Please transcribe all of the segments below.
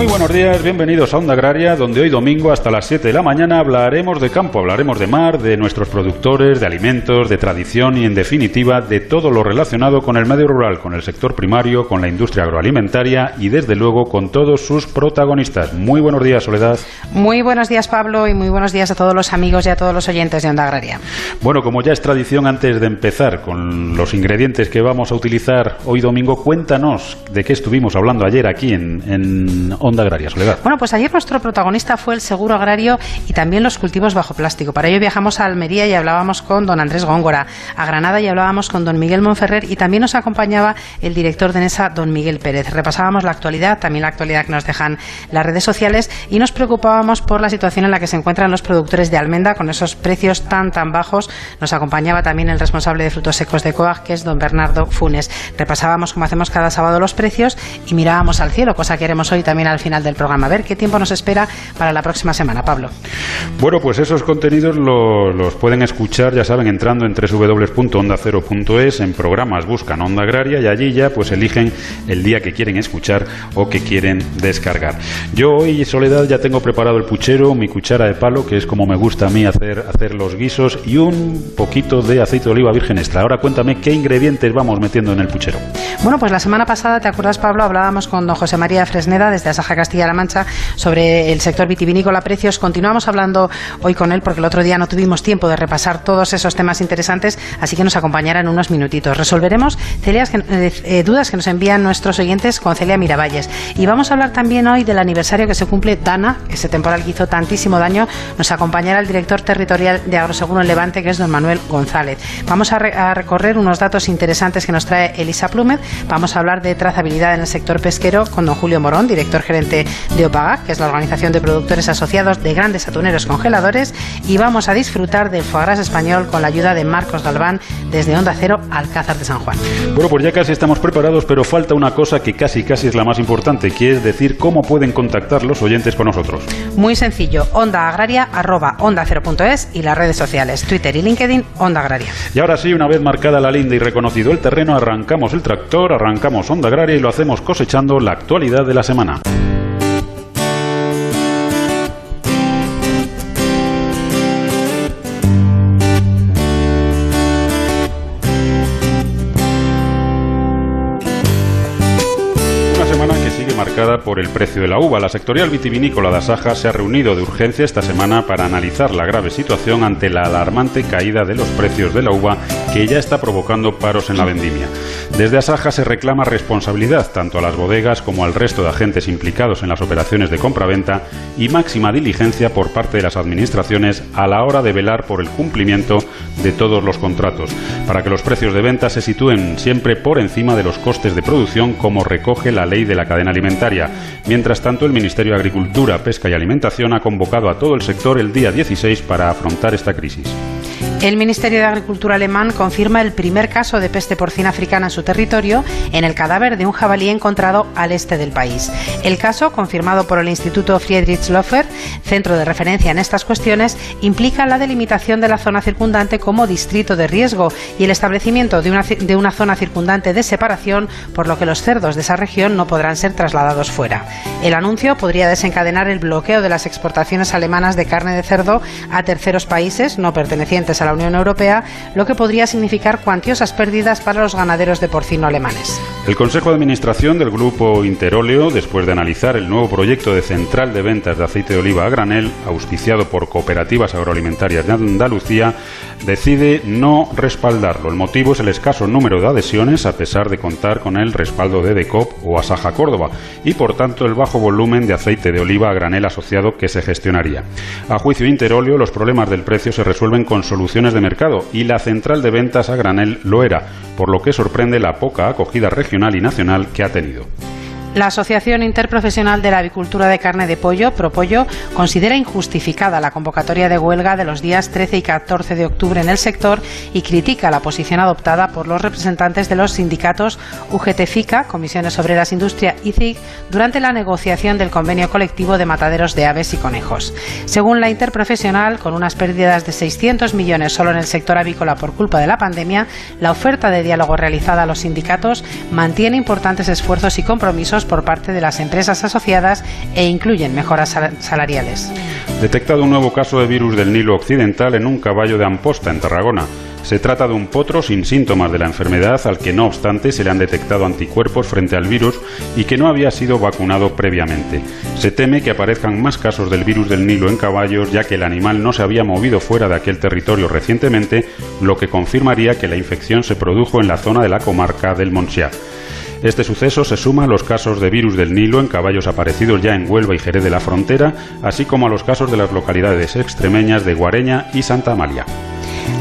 Muy buenos días, bienvenidos a Onda Agraria, donde hoy domingo hasta las 7 de la mañana hablaremos de campo, hablaremos de mar, de nuestros productores, de alimentos, de tradición y en definitiva de todo lo relacionado con el medio rural, con el sector primario, con la industria agroalimentaria y desde luego con todos sus protagonistas. Muy buenos días, Soledad. Muy buenos días, Pablo, y muy buenos días a todos los amigos y a todos los oyentes de Onda Agraria. Bueno, como ya es tradición antes de empezar con los ingredientes que vamos a utilizar hoy domingo, cuéntanos de qué estuvimos hablando ayer aquí en, en Onda Agraria, Soledad. Bueno, pues ayer nuestro protagonista fue el seguro agrario y también los cultivos bajo plástico. Para ello viajamos a Almería y hablábamos con don Andrés Góngora, a Granada y hablábamos con don Miguel Monferrer y también nos acompañaba el director de NESA, don Miguel Pérez. Repasábamos la actualidad, también la actualidad que nos dejan las redes sociales y nos preocupábamos por la situación en la que se encuentran los productores de almenda con esos precios tan tan bajos. Nos acompañaba también el responsable de frutos secos de COAG, que es don Bernardo Funes. Repasábamos, como hacemos cada sábado, los precios y mirábamos al cielo, cosa que haremos hoy también al final del programa. A ver qué tiempo nos espera para la próxima semana, Pablo. Bueno, pues esos contenidos lo- los pueden escuchar, ya saben, entrando en www.ondacero.es, en programas buscan Onda Agraria y allí ya pues eligen el día que quieren escuchar o que quieren descargar. Yo hoy, Soledad, ya tengo preparado el puchero, mi cuchara de palo, que es como me gusta a mí hacer, hacer los guisos, y un poquito de aceite de oliva virgen extra. Ahora cuéntame qué ingredientes vamos metiendo en el puchero. Bueno, pues la semana pasada, ¿te acuerdas, Pablo? Hablábamos con don José María Fresneda desde Asaja Castilla-La Mancha sobre el sector vitivinícola precios. Continuamos hablando hoy con él porque el otro día no tuvimos tiempo de repasar todos esos temas interesantes, así que nos acompañará en unos minutitos. Resolveremos celias que- eh, eh, dudas que nos envían nuestros oyentes con Celia Miravalles. Y vamos a hablar también hoy del aniversario que se cumple Dana, ese temporal que hizo tantísimo daño. Nos acompañará el director territorial de Agroseguro en Levante, que es don Manuel González. Vamos a, re- a recorrer unos datos interesantes que nos trae Elisa Plúmez. Vamos a hablar de trazabilidad en el sector pesquero con don Julio Morón, director gerente de OPAGAC, que es la organización de productores asociados de grandes atuneros congeladores. Y vamos a disfrutar del foie gras español con la ayuda de Marcos Galván desde Onda Cero, Alcázar de San Juan. Bueno, pues ya casi estamos preparados, pero falta una cosa que casi casi es la más importante, que es decir cómo pueden contactar los oyentes con nosotros. Muy sencillo, onda agraria arroba onda cero punto es y las redes sociales, Twitter y LinkedIn, onda agraria. Y ahora sí, una vez marcada la linda y reconocido el terreno, arrancamos el tractor, arrancamos Onda Agraria y lo hacemos cosechando la actualidad de la semana. Marcada por el precio de la uva. La sectorial vitivinícola de Asaja se ha reunido de urgencia esta semana para analizar la grave situación ante la alarmante caída de los precios de la uva que ya está provocando paros en la vendimia. Desde Asaja se reclama responsabilidad tanto a las bodegas como al resto de agentes implicados en las operaciones de compraventa y máxima diligencia por parte de las administraciones a la hora de velar por el cumplimiento de todos los contratos, para que los precios de venta se sitúen siempre por encima de los costes de producción como recoge la ley de la cadena alimentaria. Mientras tanto, el Ministerio de Agricultura, Pesca y Alimentación ha convocado a todo el sector el día 16 para afrontar esta crisis. El Ministerio de Agricultura alemán confirma el primer caso de peste porcina africana en su territorio en el cadáver de un jabalí encontrado al este del país. El caso, confirmado por el Instituto Friedrich Lofer, centro de referencia en estas cuestiones, implica la delimitación de la zona circundante como distrito de riesgo y el establecimiento de una, de una zona circundante de separación, por lo que los cerdos de esa región no podrán ser trasladados fuera. El anuncio podría desencadenar el bloqueo de las exportaciones alemanas de carne de cerdo a terceros países no pertenecientes a la Unión Europea, lo que podría significar cuantiosas pérdidas para los ganaderos de porcino alemanes. El Consejo de Administración del Grupo Interóleo, después de analizar el nuevo proyecto de central de ventas de aceite de oliva a granel, auspiciado por cooperativas agroalimentarias de Andalucía, decide no respaldarlo. El motivo es el escaso número de adhesiones, a pesar de contar con el respaldo de DECOP o Asaja Córdoba, y por tanto el bajo volumen de aceite de oliva a granel asociado que se gestionaría. A juicio de Interóleo, los problemas del precio se resuelven con soluciones de mercado, y la central de ventas a granel lo era, por lo que sorprende la poca acogida regional y nacional que ha tenido. La Asociación Interprofesional de la Avicultura de Carne de Pollo, Propollo, considera injustificada la convocatoria de huelga de los días 13 y 14 de octubre en el sector y critica la posición adoptada por los representantes de los sindicatos UGT-FICA, Comisiones Obreras Industria y CIG durante la negociación del convenio colectivo de mataderos de aves y conejos. Según la interprofesional, con unas pérdidas de 600 millones solo en el sector avícola por culpa de la pandemia, la oferta de diálogo realizada a los sindicatos mantiene importantes esfuerzos y compromisos por parte de las empresas asociadas e incluyen mejoras salariales. Detectado un nuevo caso de virus del Nilo Occidental en un caballo de Amposta, en Tarragona. Se trata de un potro sin síntomas de la enfermedad al que no obstante se le han detectado anticuerpos frente al virus y que no había sido vacunado previamente. Se teme que aparezcan más casos del virus del Nilo en caballos ya que el animal no se había movido fuera de aquel territorio recientemente, lo que confirmaría que la infección se produjo en la zona de la comarca del Montsià. Este suceso se suma a los casos de virus del Nilo en caballos aparecidos ya en Huelva y Jerez de la Frontera, así como a los casos de las localidades extremeñas de Guareña y Santa Amalia.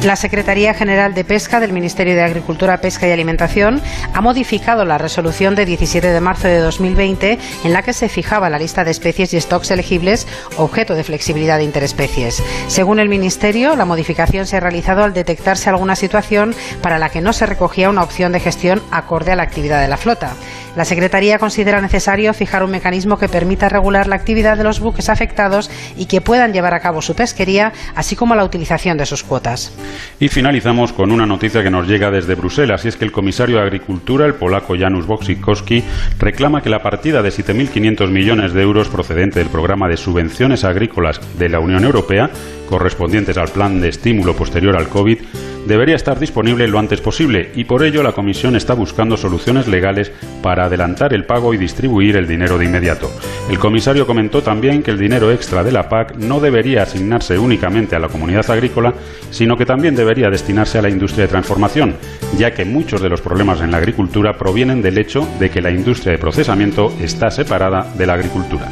La Secretaría General de Pesca del Ministerio de Agricultura, Pesca y Alimentación ha modificado la resolución de 17 de marzo de 2020 en la que se fijaba la lista de especies y stocks elegibles objeto de flexibilidad de interespecies. Según el Ministerio, la modificación se ha realizado al detectarse alguna situación para la que no se recogía una opción de gestión acorde a la actividad de la flota. La Secretaría considera necesario fijar un mecanismo que permita regular la actividad de los buques afectados y que puedan llevar a cabo su pesquería, así como la utilización de sus cuotas. Y finalizamos con una noticia que nos llega desde Bruselas, y es que el comisario de Agricultura, el polaco Janusz Wojcikowski, reclama que la partida de 7.500 millones de euros procedente del programa de subvenciones agrícolas de la Unión Europea, correspondientes al plan de estímulo posterior al COVID, debería estar disponible lo antes posible y por ello la Comisión está buscando soluciones legales para adelantar el pago y distribuir el dinero de inmediato. El comisario comentó también que el dinero extra de la PAC no debería asignarse únicamente a la comunidad agrícola, sino que también debería destinarse a la industria de transformación, ya que muchos de los problemas en la agricultura provienen del hecho de que la industria de procesamiento está separada de la agricultura.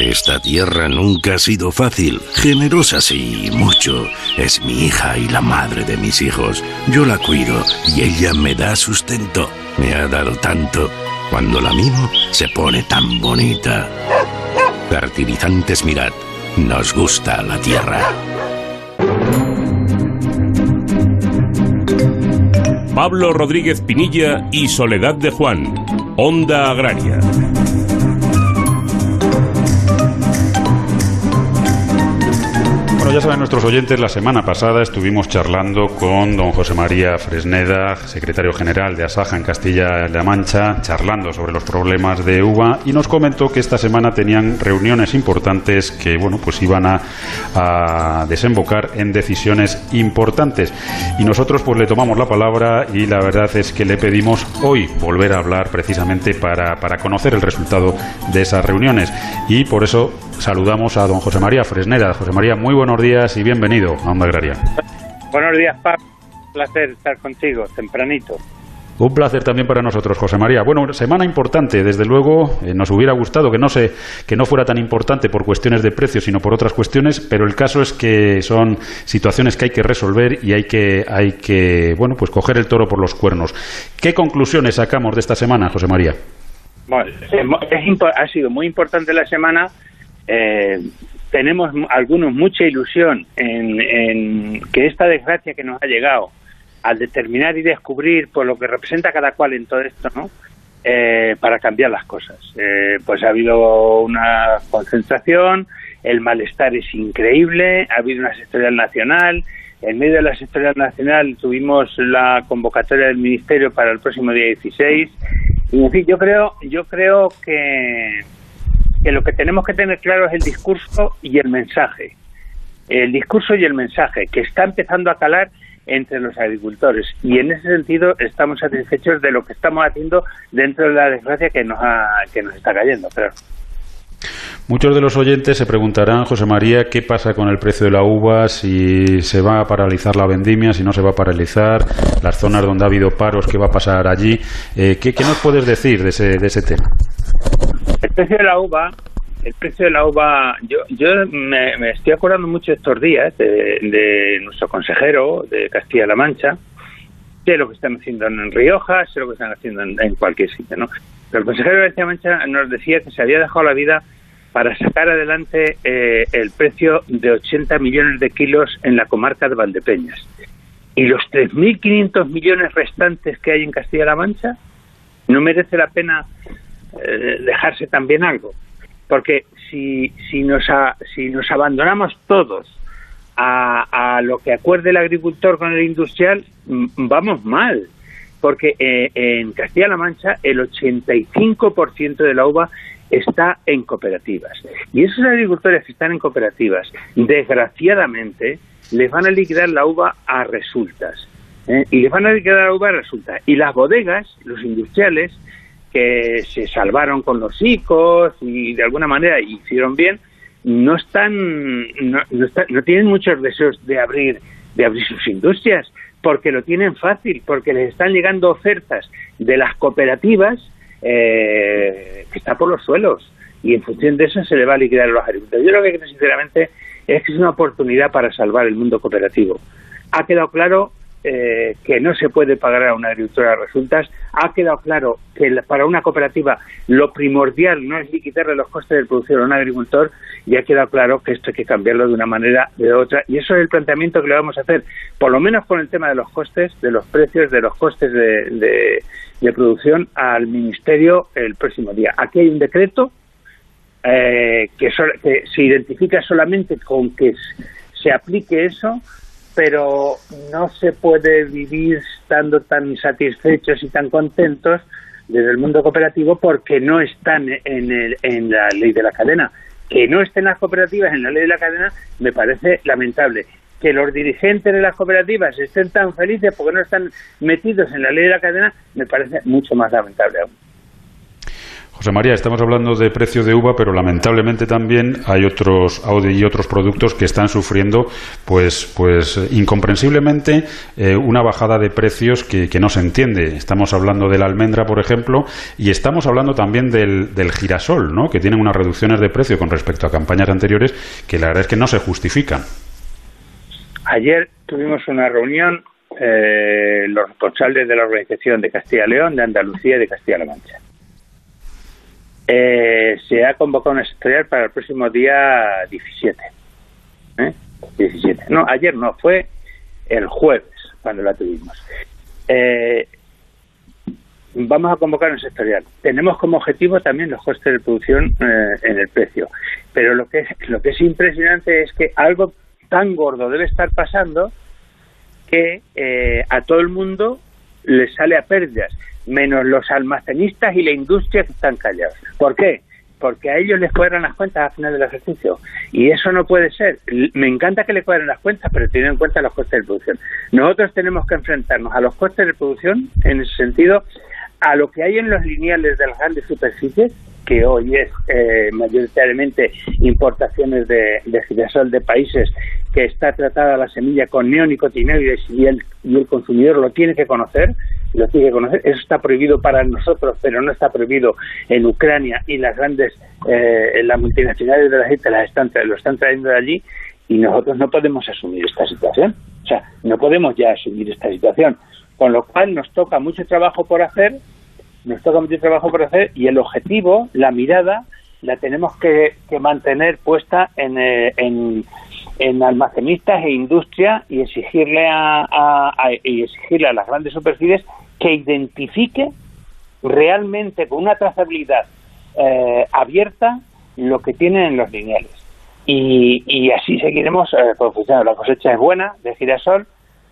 Esta tierra nunca ha sido fácil, generosa sí, mucho. Es mi hija y la madre de mis hijos. Yo la cuido y ella me da sustento. Me ha dado tanto. Cuando la mimo, se pone tan bonita. Fertilizantes Mirad. Nos gusta la tierra. Pablo Rodríguez Pinilla y Soledad de Juan. Onda Agraria. Ya saben nuestros oyentes, la semana pasada estuvimos charlando con don José María Fresneda, secretario general de Asaja en Castilla-La Mancha, charlando sobre los problemas de uva y nos comentó que esta semana tenían reuniones importantes que, bueno, pues iban a, a desembocar en decisiones importantes. Y nosotros pues le tomamos la palabra y la verdad es que le pedimos hoy volver a hablar precisamente para, para conocer el resultado de esas reuniones. Y por eso saludamos a don José María Fresneda. José María, muy buenos días y bienvenido a Onda Agraria. Buenos días, Pablo. Un placer estar contigo, tempranito. Un placer también para nosotros, José María. Bueno, semana importante, desde luego. Eh, nos hubiera gustado que no se, que no fuera tan importante por cuestiones de precio, sino por otras cuestiones. Pero el caso es que son situaciones que hay que resolver y hay que, hay que, bueno, pues coger el toro por los cuernos. ¿Qué conclusiones sacamos de esta semana, José María? Bueno, es, ha sido muy importante la semana eh, tenemos algunos mucha ilusión en, que esta desgracia que nos ha llegado al determinar y descubrir por lo que representa cada cual en todo esto, ¿no? Eh, para cambiar las cosas. Eh, pues ha habido una concentración, el malestar es increíble, ha habido una sectorial nacional, en medio de la sectorial nacional tuvimos la convocatoria del Ministerio para el próximo día 16 Y en fin, yo creo, yo creo que, que lo que tenemos que tener claro es el discurso y el mensaje. El discurso y el mensaje, que está empezando a calar entre los agricultores. Y en ese sentido estamos satisfechos de lo que estamos haciendo dentro de la desgracia que nos, ha, que nos está cayendo. Muchos de los oyentes se preguntarán, José María, qué pasa con el precio de la uva, si se va a paralizar la vendimia, si no se va a paralizar, las zonas donde ha habido paros, qué va a pasar allí. Eh, ¿qué, nos puedes decir de ese, de ese tema? El precio de la uva, el precio de la uva, yo, yo me, estoy acordando mucho estos días de, nuestro consejero de Castilla-La Mancha, sé lo que están haciendo en Rioja, sé lo que están haciendo en, en cualquier sitio, ¿no? Pero el consejero de Castilla-La Mancha nos decía que se había dejado la vida para sacar adelante eh, el precio de 80 millones de kilos en la comarca de Valdepeñas. Y los 3.500 millones restantes que hay en Castilla-La Mancha, no merece la pena eh, dejarse también algo. Porque si, si, nos, si nos abandonamos todos a, a, lo que acuerde el agricultor con el industrial, vamos mal. Porque eh, en Castilla-La Mancha el 85% de la uva está en cooperativas. Y esos agricultores que están en cooperativas, desgraciadamente, les van a liquidar la uva a resultas. ¿eh? Y les van a liquidar la uva a resultas. Y las bodegas, los industriales, que se salvaron con los ICOs y de alguna manera hicieron bien, no están, no, no tienen muchos deseos de abrir, de abrir sus industrias, porque lo tienen fácil, porque les están llegando ofertas de las cooperativas eh, que está por los suelos y en función de eso se le va a liquidar los agricultores. Yo lo que creo sinceramente es que es una oportunidad para salvar el mundo cooperativo. Ha quedado claro eh, que no se puede pagar a una agricultora resultas. Ha quedado claro que para una cooperativa lo primordial no es liquidarle los costes de producción a un agricultor y ha quedado claro que esto hay que cambiarlo de una manera o de otra. Y eso es el planteamiento que le vamos a hacer, por lo menos con el tema de los costes, de los precios, de los costes de, producción al Ministerio el próximo día. Aquí hay un decreto eh, que, que se identifica solamente con que se aplique eso pero no se puede vivir estando tan satisfechos y tan contentos desde el mundo cooperativo porque no están en, el, en la ley de la cadena. Que no estén las cooperativas en la ley de la cadena me parece lamentable. Que los dirigentes de las cooperativas estén tan felices porque no están metidos en la ley de la cadena me parece mucho más lamentable aún. José María, estamos hablando de precio de uva, pero lamentablemente también hay otros y otros productos que están sufriendo, pues, pues incomprensiblemente, eh, una bajada de precios que, no se entiende. Estamos hablando de la almendra, por ejemplo, y estamos hablando también del, girasol, ¿no? que tienen unas reducciones de precio con respecto a campañas anteriores que la verdad es que no se justifican. Ayer tuvimos una reunión eh, los responsables de la organización de Castilla León, de Andalucía y de Castilla-La Mancha eh, se ha convocado una sectorial para el próximo día 17. ¿eh? 17. No, ayer no, fue el jueves cuando la tuvimos. Eh, vamos a convocar un sectorial. Tenemos como objetivo también los costes de producción eh, en el precio. Pero lo que, lo que es impresionante es que algo tan gordo debe estar pasando que eh, a todo el mundo le sale a pérdidas menos los almacenistas y la industria que están callados. ¿Por qué? Porque a ellos les cuadran las cuentas al final del ejercicio. Y eso no puede ser. Me encanta que le cuadren las cuentas, pero teniendo en cuenta los costes de producción. Nosotros tenemos que enfrentarnos a los costes de producción, en ese sentido, a lo que hay en los lineales de las grandes superficies, que hoy es eh, mayoritariamente importaciones de, de, girasol de países que está tratada la semilla con neonicotinoides y el consumidor lo tiene que conocer, Eso está prohibido para nosotros, pero no está prohibido en Ucrania y las grandes, eh, las multinacionales de la gente las están, lo están trayendo de allí y nosotros no podemos asumir esta situación. O sea, no podemos ya asumir esta situación. Con lo cual nos toca mucho trabajo por hacer nos toca mucho trabajo por hacer y el objetivo, la mirada, la tenemos que, mantener puesta eh, en, en, almacenistas e industria y exigirle a, exigirle a las grandes superficies que identifique realmente con una trazabilidad eh, abierta lo que tienen en los lineales. Y, y así seguiremos eh, La cosecha es buena de girasol,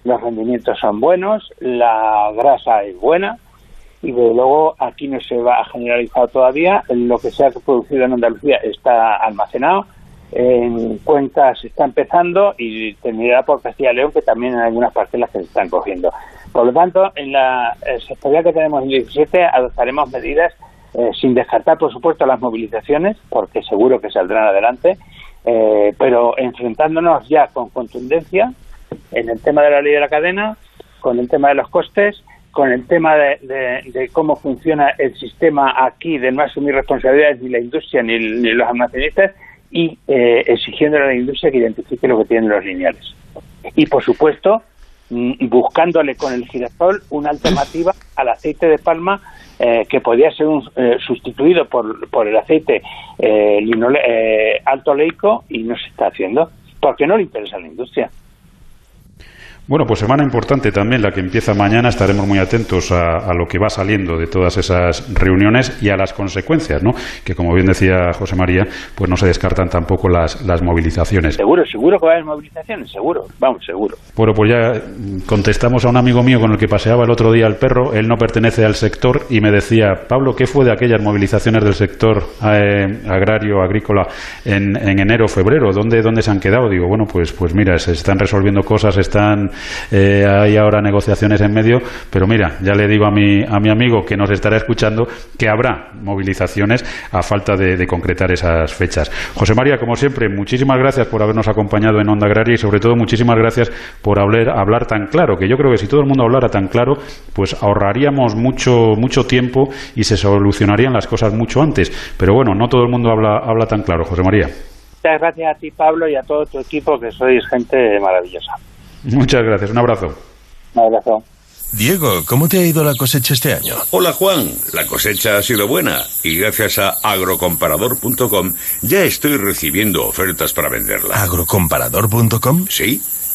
los rendimientos son buenos, la grasa es buena, y desde luego aquí no se va a generalizar todavía. Lo que se ha producido en Andalucía está almacenado, en cuentas se está empezando y terminará por Castilla y León, que también en algunas parcelas se están cogiendo. Por lo tanto, en la sectorial que tenemos en el 17 adoptaremos medidas eh, sin descartar, por supuesto, las movilizaciones, porque seguro que saldrán adelante, eh, pero enfrentándonos ya con contundencia en el tema de la ley de la cadena, con el tema de los costes, con el tema de, cómo funciona el sistema aquí, de no asumir responsabilidades ni la industria ni, los almacenistas, y eh, exigiendo a la industria que identifique lo que tienen los lineales. Y, por supuesto, mm, buscándole con el girasol una alternativa al aceite de palma eh, que podía ser eh, sustituido por, por el aceite eh, alto leico y no se está haciendo porque no le interesa a la industria. Bueno, pues semana importante también la que empieza mañana. Estaremos muy atentos a, lo que va saliendo de todas esas reuniones y a las consecuencias, ¿no? Que como bien decía José María, pues no se descartan tampoco las, las movilizaciones. Seguro, seguro que va a haber movilizaciones, seguro, vamos, seguro. Bueno, pues ya contestamos a un amigo mío con el que paseaba el otro día el perro. Él no pertenece al sector y me decía, Pablo, ¿qué fue de aquellas movilizaciones del sector eh, agrario, agrícola en, en enero, febrero? ¿Dónde, ¿Dónde se han quedado? Digo, bueno, pues, pues mira, se están resolviendo cosas, están eh, hay ahora negociaciones en medio, pero mira, ya le digo a mi, a mi amigo que nos estará escuchando que habrá movilizaciones a falta de, concretar esas fechas. José María, como siempre, muchísimas gracias por habernos acompañado en Onda Agraria y sobre todo muchísimas gracias por hablar, hablar tan claro, que yo creo que si todo el mundo hablara tan claro, pues ahorraríamos mucho, mucho tiempo y se solucionarían las cosas mucho antes. Pero bueno, no todo el mundo habla, habla tan claro, José María. Muchas gracias a ti, Pablo, y a todo tu equipo, que sois gente maravillosa. Muchas gracias, un abrazo. Un abrazo. Diego, ¿cómo te ha ido la cosecha este año? Hola Juan, la cosecha ha sido buena y gracias a agrocomparador.com ya estoy recibiendo ofertas para venderla. ¿Agrocomparador.com? Sí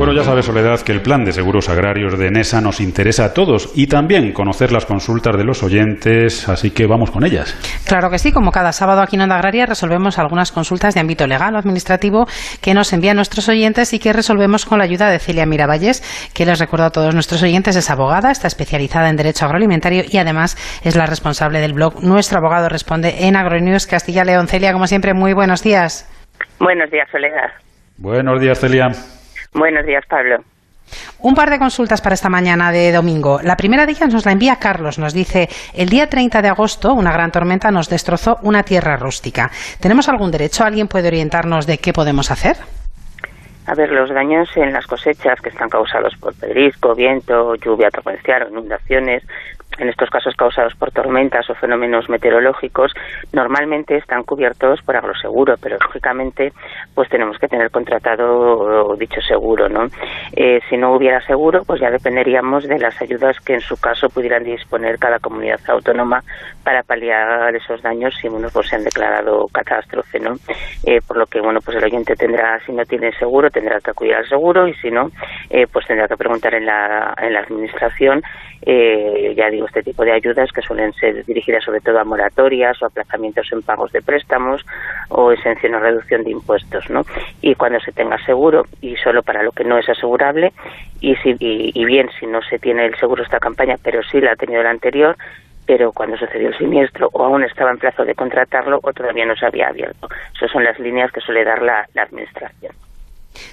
Bueno, ya sabes, Soledad, que el plan de seguros agrarios de NESA nos interesa a todos y también conocer las consultas de los oyentes, así que vamos con ellas. Claro que sí, como cada sábado aquí en Onda Agraria resolvemos algunas consultas de ámbito legal o administrativo que nos envían nuestros oyentes y que resolvemos con la ayuda de Celia Miravalles, que les recuerdo a todos nuestros oyentes es abogada, está especializada en derecho agroalimentario y además es la responsable del blog Nuestro Abogado Responde en Agronews Castilla León. Celia, como siempre, muy buenos días. Buenos días, Soledad. Buenos días, Celia. Buenos días, Pablo. Un par de consultas para esta mañana de domingo. La primera de ellas nos la envía Carlos. Nos dice, el día 30 de agosto una gran tormenta nos destrozó una tierra rústica. ¿Tenemos algún derecho? ¿Alguien puede orientarnos de qué podemos hacer? A ver, los daños en las cosechas que están causados por pedrisco, viento, lluvia torrencial o inundaciones en estos casos causados por tormentas o fenómenos meteorológicos, normalmente están cubiertos por agroseguro, pero lógicamente pues tenemos que tener contratado dicho seguro, ¿no? Eh, si no hubiera seguro, pues ya dependeríamos de las ayudas que en su caso pudieran disponer cada comunidad autónoma para paliar esos daños si uno pues se han declarado catástrofe, ¿no? Eh, por lo que bueno pues el oyente tendrá si no tiene seguro tendrá que acudir al seguro y si no eh, pues tendrá que preguntar en la en la administración ya digo este tipo de ayudas que suelen ser dirigidas sobre todo a moratorias o aplazamientos en pagos de préstamos o exención o reducción de impuestos, ¿no? Y cuando se tenga seguro y solo para lo que no es asegurable y, si, y, bien si no se tiene el seguro esta campaña, pero sí la ha tenido la anterior, pero cuando sucedió el siniestro o aún estaba en plazo de contratarlo o todavía no se había abierto. Esas son las líneas que suele dar la Administración.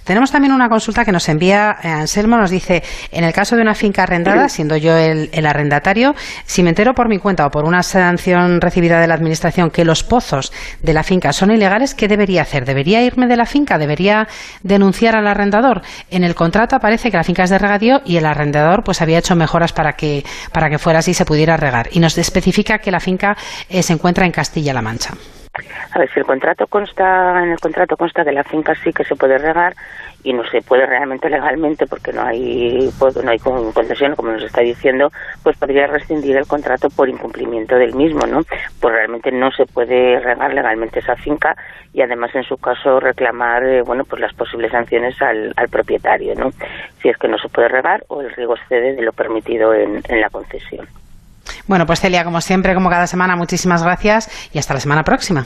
Tenemos también una consulta que nos envía eh, Anselmo, nos dice, en el caso de una finca arrendada, siendo yo el, el arrendatario, si me entero por mi cuenta o por una sanción recibida de la Administración que los pozos de la finca son ilegales, ¿qué debería hacer? ¿Debería irme de la finca? ¿Debería denunciar al arrendador? En el contrato aparece que la finca es de regadío y el arrendador pues había hecho mejoras para que, para que fuera así y se pudiera regar. Y nos especifica que la finca eh, se encuentra en Castilla-La Mancha. A ver, si el contrato consta, en el contrato consta que la finca sí que se puede regar y no se puede realmente legalmente porque no hay pues, no hay concesión, como nos está diciendo, pues podría rescindir el contrato por incumplimiento del mismo, ¿no? Pues realmente no se puede regar legalmente esa finca y además en su caso reclamar, eh, bueno, pues las posibles sanciones al, al, propietario, ¿no? Si es que no se puede regar o el riego excede de lo permitido en, en la concesión. Bueno, pues Celia, como siempre, como cada semana, muchísimas gracias y hasta la semana próxima.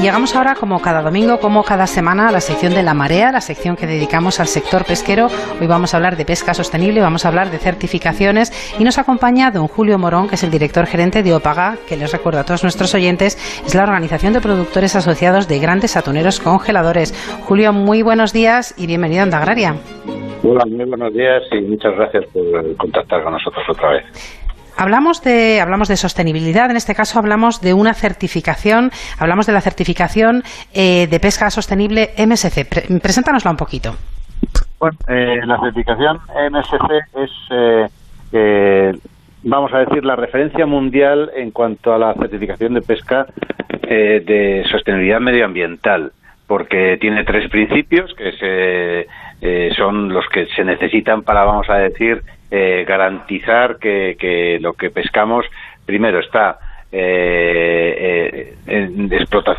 Llegamos ahora, como cada domingo, como cada semana, a la sección de la marea, la sección que dedicamos al sector pesquero. Hoy vamos a hablar de pesca sostenible, vamos a hablar de certificaciones y nos acompaña don Julio Morón, que es el director gerente de OPAGA, que les recuerdo a todos nuestros oyentes, es la organización de productores asociados de grandes atuneros congeladores. Julio, muy buenos días y bienvenido a Onda Agraria. Hola, muy buenos días y muchas gracias por contactar con nosotros otra vez. Hablamos de, hablamos de sostenibilidad, en este caso hablamos de una certificación, hablamos de la certificación eh, de pesca sostenible MSC. Pre preséntanosla un poquito. Bueno, eh, la certificación MSC es, eh, vamos a decir, la referencia mundial en cuanto a la certificación de pesca de sostenibilidad medioambiental, porque tiene tres principios que se, son los que se necesitan para, vamos a decir, eh, garantizar que, que, lo que pescamos primero está eh, eh,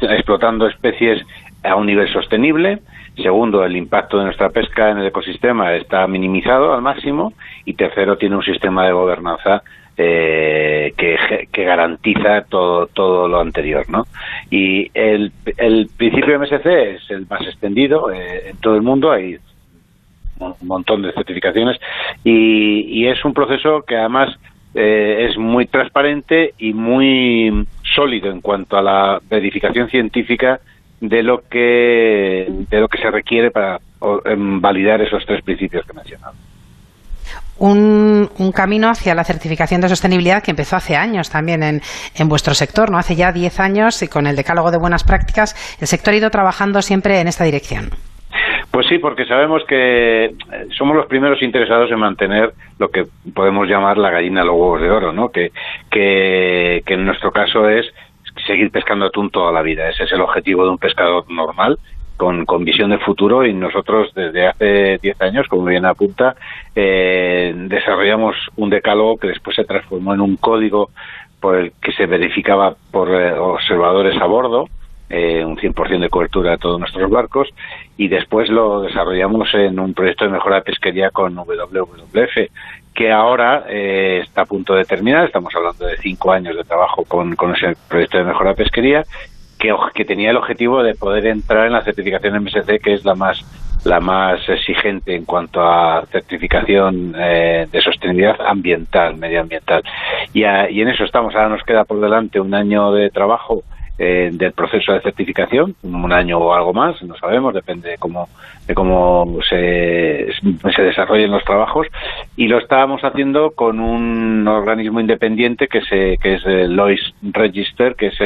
explotando especies a un nivel sostenible. Segundo, el impacto de nuestra pesca en el ecosistema está minimizado al máximo. Y tercero, tiene un sistema de gobernanza eh, que, que, garantiza todo, todo lo anterior. ¿no? Y el, el principio MSC es el más extendido eh, en todo el mundo. Hay un montón de certificaciones y, es un proceso que además eh, es muy transparente y muy sólido en cuanto a la verificación científica de lo que de lo que se requiere para em, validar esos tres principios que he mencionado. Un, un, camino hacia la certificación de sostenibilidad que empezó hace años también en, en vuestro sector, ¿no? Hace ya 10 años y con el decálogo de buenas prácticas, el sector ha ido trabajando siempre en esta dirección. Pues sí, porque sabemos que eh, somos los primeros interesados en mantener lo que podemos llamar la gallina los huevos de oro, ¿no? Que, que, que en nuestro caso es seguir pescando atún toda la vida. Ese es el objetivo de un pescador normal, con, con visión de futuro y nosotros desde hace 10 años, como bien apunta, eh, desarrollamos un decálogo que después se transformó en un código por el que se verificaba por eh, observadores a bordo eh, un 100% de cobertura de todos nuestros barcos y después lo desarrollamos en un proyecto de mejora de pesquería con WWF que ahora eh, está a punto de terminar, estamos hablando de cinco años de trabajo con, con ese proyecto de mejora de pesquería que, que tenía el objetivo de poder entrar en la certificación MSC que es la más la más exigente en cuanto a certificación eh, de sostenibilidad ambiental, medioambiental. Y, a, y en eso estamos. Ahora nos queda por delante un año de trabajo eh, del proceso de certificación, un año o algo más, no sabemos, depende de cómo, de cómo se, desarrollen los trabajos, y lo estábamos haciendo con un organismo independiente que, se, que es el Lois Register, que es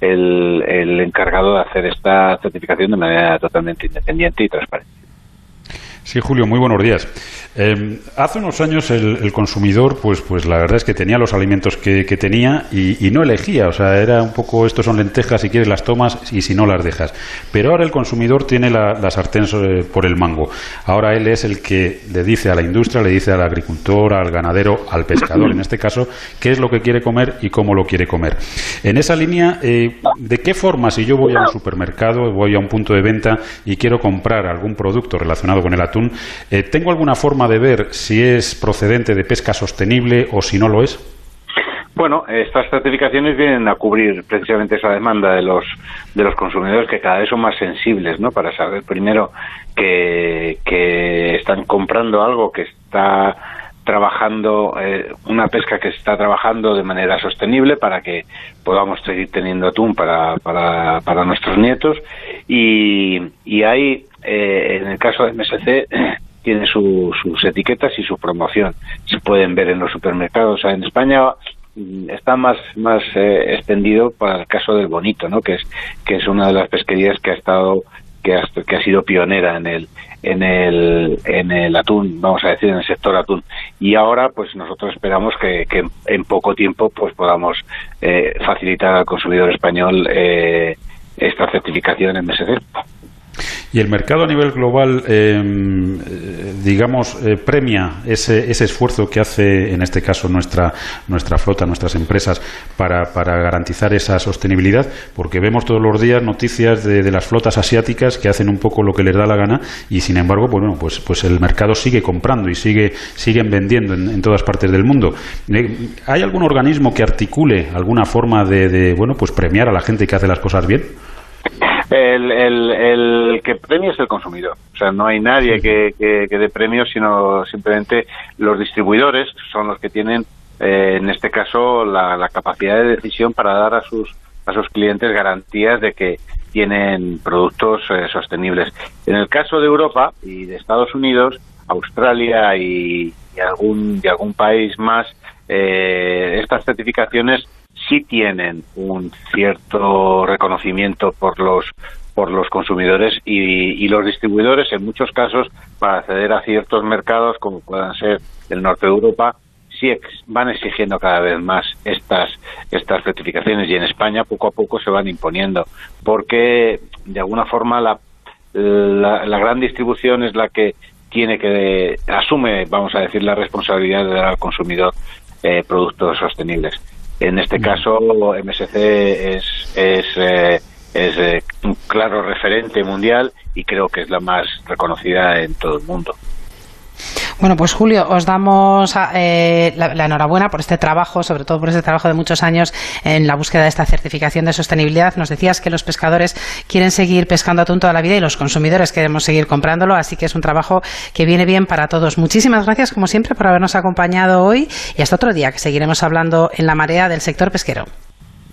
el encargado de hacer esta certificación de manera totalmente independiente y transparente. Sí, Julio, muy buenos días. Eh, hace unos años el, consumidor, pues, pues la verdad es que tenía los alimentos que, tenía y, no elegía. O sea, era un poco, estos son lentejas, si quieres las tomas y si no las dejas. Pero ahora el consumidor tiene la, sartén por el mango. Ahora él es el que le dice a la industria, le dice al agricultor, al ganadero, al pescador, en este caso, qué es lo que quiere comer y cómo lo quiere comer. En esa línea, eh, ¿de qué forma si yo voy a un supermercado, voy a un punto de venta y quiero comprar algún producto relacionado con el atún, eh, ¿tengo alguna forma de ver si es procedente de pesca sostenible o si no lo es? Bueno, estas certificaciones vienen a cubrir precisamente esa demanda de los de los consumidores que cada vez son más sensibles, ¿no? Para saber primero que, que están comprando algo que está trabajando eh, una pesca que está trabajando de manera sostenible para que podamos seguir teniendo atún para, para, para nuestros nietos y, y hay eh, en el caso de MSC tiene sus etiquetas y su promoción. Se pueden ver en los supermercados. en España mm, está más más eh, extendido para el caso del bonito, ¿no? Que es que es una de las pesquerías que ha estado que ha, que ha sido pionera en el en el en el atún, vamos a decir, en el sector atún. Y ahora, pues nosotros esperamos que, que en poco tiempo, pues podamos eh, facilitar al consumidor español eh, esta certificación en MSC. Y el mercado a nivel global, em, eh, digamos, eh, premia ese, ese, esfuerzo que hace, en este caso, nuestra, nuestra flota, nuestras empresas, para, para garantizar esa sostenibilidad, porque vemos todos los días noticias de, las flotas asiáticas que hacen un poco lo que les da la gana y, sin embargo, pues, bueno, pues, pues el mercado sigue comprando y sigue, siguen vendiendo en, todas partes del mundo. Eh, ¿Hay algún organismo que articule alguna forma de, de, bueno, pues premiar a la gente que hace las cosas bien? El, el, que premia es el consumidor. O sea, no hay nadie que, que, dé premios, sino simplemente los distribuidores son los que tienen, eh, en este caso, la, capacidad de decisión para dar a sus, a sus clientes garantías de que tienen productos eh, sostenibles. En el caso de Europa y de Estados Unidos, Australia y, algún, y algún país más, eh, estas certificaciones sí tienen un cierto reconocimiento por los por los consumidores y, los distribuidores en muchos casos para acceder a ciertos mercados como puedan ser el norte de Europa sí van exigiendo cada vez más estas estas certificaciones y en España poco a poco se van imponiendo porque de alguna forma la, la, gran distribución es la que tiene que asume vamos a decir la responsabilidad de dar al consumidor eh, productos sostenibles en este mm. caso, MSC es, es, eh, es eh, un claro referente mundial y creo que es la más reconocida en todo el mundo. Bueno, pues Julio, os damos eh, la, enhorabuena por este trabajo, sobre todo por este trabajo de muchos años en la búsqueda de esta certificación de sostenibilidad. Nos decías que los pescadores quieren seguir pescando atún toda la vida y los consumidores queremos seguir comprándolo, así que es un trabajo que viene bien para todos. Muchísimas gracias, como siempre, por habernos acompañado hoy y hasta otro día, que seguiremos hablando en la marea del sector pesquero.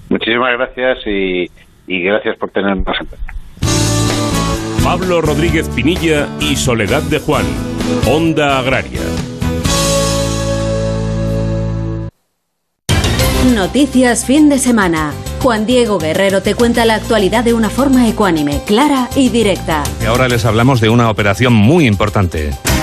Muchísimas gracias y, gracias por tenernos. Pablo Rodríguez Pinilla y Soledad de Juan. Onda Agraria. Noticias fin de semana. Juan Diego Guerrero te cuenta la actualidad de una forma ecuánime, clara y directa. Y ahora les hablamos de una operación muy importante.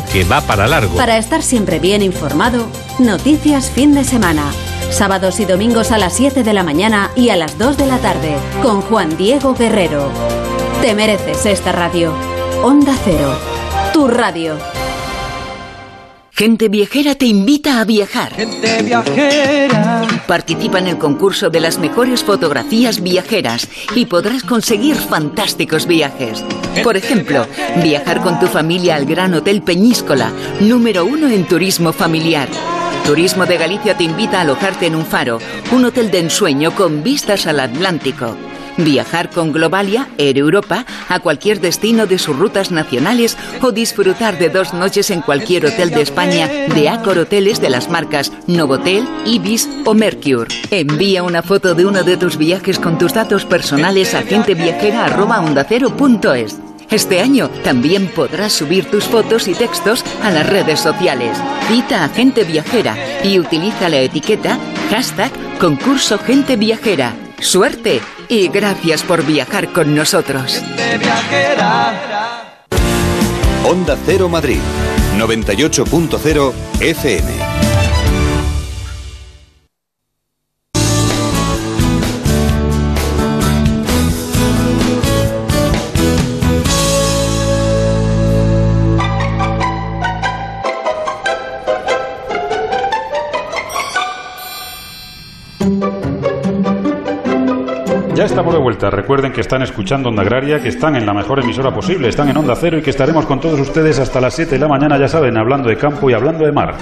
que va para largo. Para estar siempre bien informado, noticias fin de semana. Sábados y domingos a las 7 de la mañana y a las 2 de la tarde, con Juan Diego Guerrero. Te mereces esta radio. Onda Cero, tu radio. Gente Viajera te invita a viajar. Gente Viajera. Participa en el concurso de las mejores fotografías viajeras y podrás conseguir fantásticos viajes. Por ejemplo, viajar con tu familia al Gran Hotel Peñíscola, número uno en turismo familiar. Turismo de Galicia te invita a alojarte en un faro, un hotel de ensueño con vistas al Atlántico. Viajar con Globalia, Air Europa, a cualquier destino de sus rutas nacionales o disfrutar de dos noches en cualquier hotel de España de Accor Hoteles de las marcas Novotel, Ibis o Mercure. Envía una foto de uno de tus viajes con tus datos personales a genteviajera.ondacero.es. Este año también podrás subir tus fotos y textos a las redes sociales. Cita a Gente Viajera y utiliza la etiqueta hashtag concurso Gente Viajera. Suerte y gracias por viajar con nosotros. Onda Cero Madrid, 98.0 FM. Estamos de vuelta. Recuerden que están escuchando Onda Agraria, que están en la mejor emisora posible, están en Onda Cero y que estaremos con todos ustedes hasta las 7 de la mañana, ya saben, hablando de campo y hablando de mar.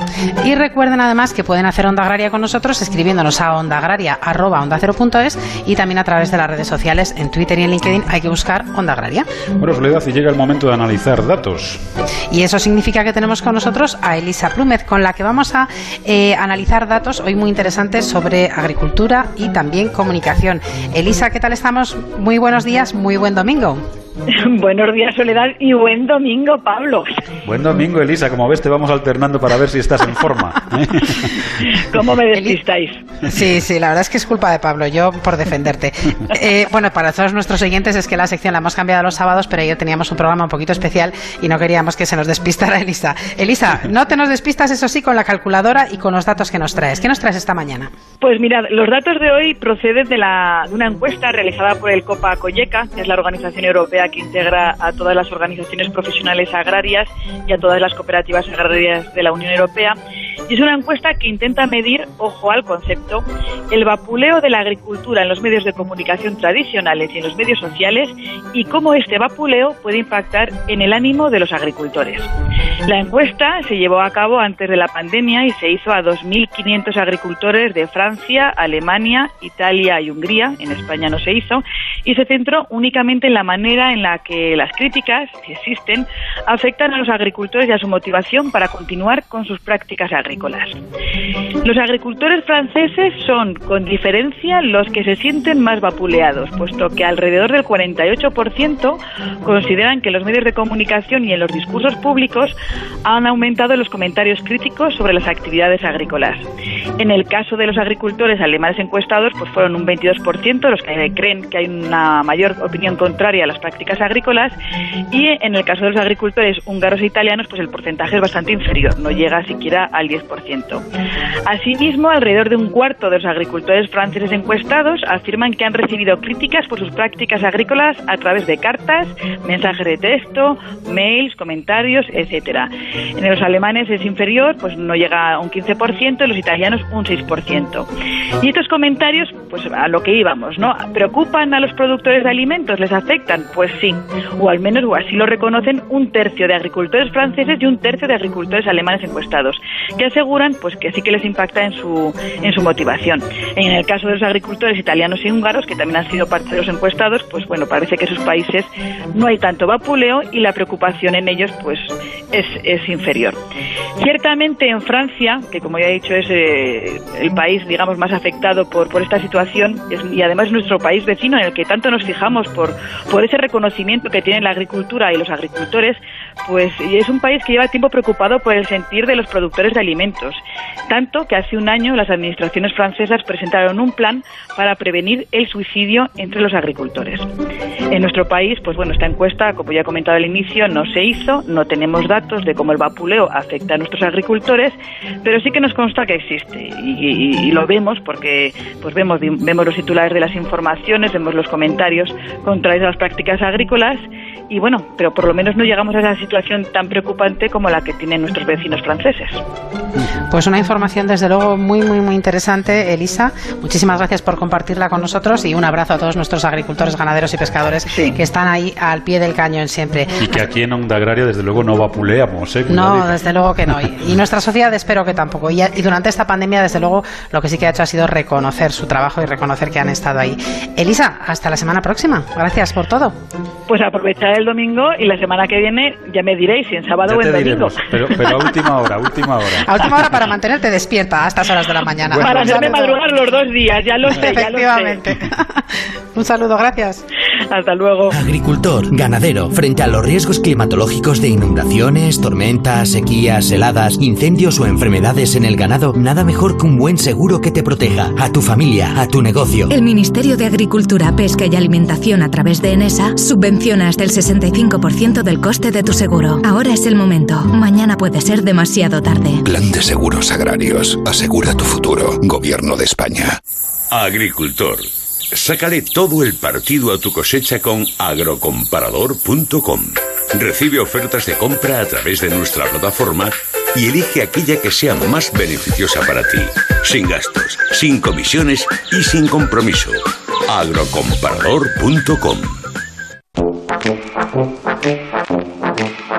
Y recuerden además que pueden hacer Onda Agraria con nosotros escribiéndonos a ondaagraria.es y también a través de las redes sociales, en Twitter y en LinkedIn hay que buscar Onda Agraria. Bueno, Soledad, y llega el momento de analizar datos. Y eso significa que tenemos con nosotros a Elisa Plúmez, con la que vamos a eh, analizar datos hoy muy interesantes sobre agricultura y también comunicación. Elisa, ¿qué tal estamos? Muy buenos días, muy buen domingo. Buenos días, Soledad, y buen domingo, Pablo. Buen domingo, Elisa. Como ves, te vamos alternando para ver si estás en forma. ¿eh? ¿Cómo me despistáis? Sí, sí, la verdad es que es culpa de Pablo, yo por defenderte. Eh, bueno, para todos nuestros oyentes es que la sección la hemos cambiado los sábados, pero ayer teníamos un programa un poquito especial y no queríamos que se nos despistara Elisa. Elisa, no te nos despistas, eso sí, con la calculadora y con los datos que nos traes. ¿Qué nos traes esta mañana? Pues mirad, los datos de hoy proceden de, la, de una encuesta realizada por el Copa Coyeca, que es la organización europea que integra a todas las organizaciones profesionales agrarias y a todas las cooperativas agrarias de la Unión Europea. Y es una encuesta que intenta medir, ojo al concepto, el vapuleo de la agricultura en los medios de comunicación tradicionales y en los medios sociales y cómo este vapuleo puede impactar en el ánimo de los agricultores. La encuesta se llevó a cabo antes de la pandemia y se hizo a 2.500 agricultores de Francia, Alemania, Italia y Hungría. En España no se hizo y se centró únicamente en la manera en la que las críticas, si existen, afectan a los agricultores y a su motivación para continuar con sus prácticas agrícolas. Los agricultores franceses son, con diferencia, los que se sienten más vapuleados, puesto que alrededor del 48% consideran que los medios de comunicación y en los discursos públicos han aumentado los comentarios críticos sobre las actividades agrícolas. En el caso de los agricultores alemanes encuestados, pues fueron un 22% los que creen que hay una mayor opinión contraria a las prácticas agrícolas y en el caso de los agricultores húngaros e italianos, pues el porcentaje es bastante inferior, no llega siquiera al 10%. Asimismo, alrededor de un cuarto de los agricultores franceses encuestados afirman que han recibido críticas por sus prácticas agrícolas a través de cartas, mensajes de texto, mails, comentarios, etcétera. En los alemanes es inferior, pues no llega a un 15%, en los italianos un 6%. Y estos comentarios, pues a lo que íbamos, ¿no? ¿Preocupan a los productores de alimentos? ¿Les afectan? Pues sí, o al menos o así lo reconocen un tercio de agricultores franceses y un tercio de agricultores alemanes encuestados, que aseguran pues que sí que les impacta en su, en su motivación. En el caso de los agricultores italianos y húngaros, que también han sido parte de los encuestados, pues bueno, parece que en sus países no hay tanto vapuleo y la preocupación en ellos pues es, es inferior. Ciertamente en Francia, que como ya he dicho es eh, el país digamos más afectado por, por esta situación y además nuestro país vecino en el que tanto nos fijamos por, por ese reconocimiento que tiene la agricultura y los agricultores, pues es un país que lleva tiempo preocupado por el sentir de los productores de alimentos, tanto que hace un año las administraciones francesas presentaron un plan para prevenir el suicidio entre los agricultores. En nuestro país, pues bueno, esta encuesta, como ya he comentado al inicio, no se hizo, no tenemos datos de cómo el vapuleo afecta a nuestros agricultores, pero sí que nos consta que existe y, y lo vemos porque pues vemos, vemos los titulares de las informaciones, vemos los comentarios contrarios a las prácticas agrícolas y bueno, pero por lo menos no llegamos a esa situación tan preocupante como la que tienen nuestros vecinos franceses. Pues una información desde luego muy, muy, muy interesante, Elisa. Muchísimas gracias por compartirla con nosotros y un abrazo a todos nuestros agricultores, ganaderos y pescadores que están ahí al pie del cañón siempre. Y que aquí en Onda Agraria, desde luego, no vapuleamos. ¿eh? No, desde luego que no. Y, nuestra sociedad espero que tampoco. Y, y, durante esta pandemia, desde luego, lo que sí que ha hecho ha sido reconocer su trabajo y reconocer que han estado ahí. Elisa, hasta la semana próxima. Gracias por todo. Pues aprovechar el domingo y la semana que viene ya me diréis si en sábado o en domingo. pero, pero, a última hora, última hora. A última hora para mantenerte despierta a estas horas de la mañana. para hacerme madrugar los dos días, ya lo sé. Efectivamente. Un saludo, gracias. Hasta luego. Agricultor, ganadero, frente a los riesgos climatológicos de inundaciones, tormentas, sequías, heladas, incendios o enfermedades en el ganado, nada mejor que un buen seguro que te proteja a tu familia, a tu negocio. El Ministerio de Agricultura, Pesca y Alimentación a través de ENESA subvenciona hasta el 65% del coste de tu seguro. Ahora es el momento. Mañana puede ser demasiado tarde. Plan de Seguros Agrarios. Asegura tu futuro. Gobierno de España. Agricultor. Sácale todo el partido a tu cosecha con agrocomparador.com. Recibe ofertas de compra a través de nuestra plataforma y elige aquella que sea más beneficiosa para ti, sin gastos, sin comisiones y sin compromiso. agrocomparador.com.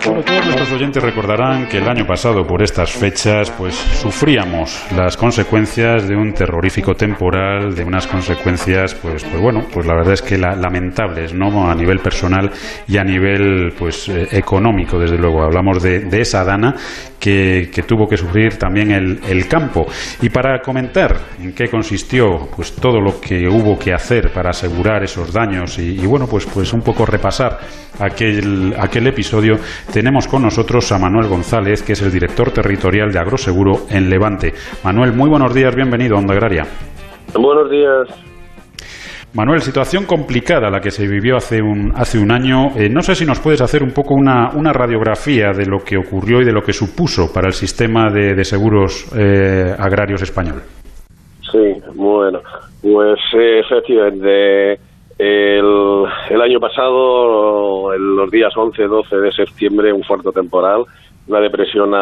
Todos nuestros oyentes recordarán que el año pasado, por estas fechas, pues sufríamos las consecuencias de un terrorífico temporal, de unas consecuencias, pues, pues bueno, pues la verdad es que lamentables, ¿no? A nivel personal y a nivel, pues, eh, económico, desde luego. Hablamos de, esa dana que, tuvo que sufrir también el, campo. Y para comentar en qué consistió, pues, todo lo que hubo que hacer para asegurar esos daños y, y bueno, pues, pues un poco repasar aquel, aquel episodio, tenemos con nosotros a Manuel González, que es el director territorial de Agroseguro en Levante. Manuel, muy buenos días, bienvenido a Onda Agraria. Buenos días. Manuel, situación complicada la que se vivió hace un, hace un año. Eh, no sé si nos puedes hacer un poco una, una, radiografía de lo que ocurrió y de lo que supuso para el sistema de, seguros eh, agrarios español. Sí, bueno, pues eh, efectivamente el, año pasado, en los días 11, 12 de septiembre, un fuerte temporal, una depresión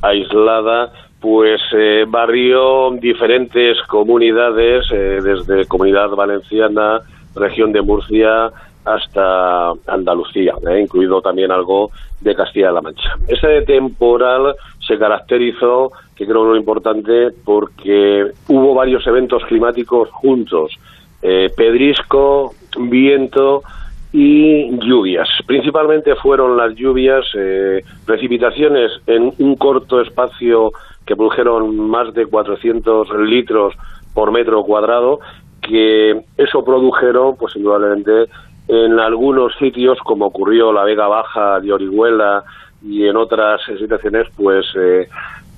aislada, pues eh, barrió diferentes comunidades, eh, desde Comunidad Valenciana, región de Murcia, hasta Andalucía, eh, incluido también algo de Castilla-La Mancha. Ese temporal se caracterizó, que creo lo importante, porque hubo varios eventos climáticos juntos eh, pedrisco, viento y lluvias. Principalmente fueron las lluvias, eh, precipitaciones en un corto espacio que produjeron más de 400 litros por metro cuadrado, que eso produjeron, pues indudablemente, en algunos sitios, como ocurrió la Vega Baja de Orihuela y en otras situaciones, pues eh,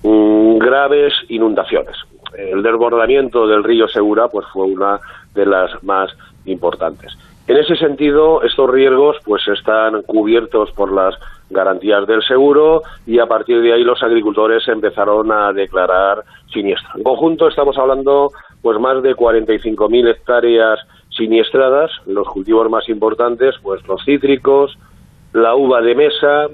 mm, graves inundaciones. El desbordamiento del río Segura, pues fue una de las más importantes. En ese sentido, estos riesgos pues están cubiertos por las garantías del seguro y a partir de ahí los agricultores empezaron a declarar siniestro. En conjunto estamos hablando pues más de 45.000 hectáreas siniestradas, los cultivos más importantes pues los cítricos, la uva de mesa,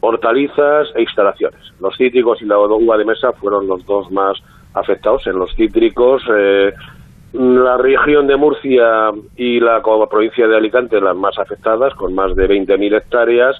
hortalizas e instalaciones. Los cítricos y la uva de mesa fueron los dos más afectados. En los cítricos eh, la región de Murcia y la provincia de Alicante las más afectadas, con más de 20.000 hectáreas,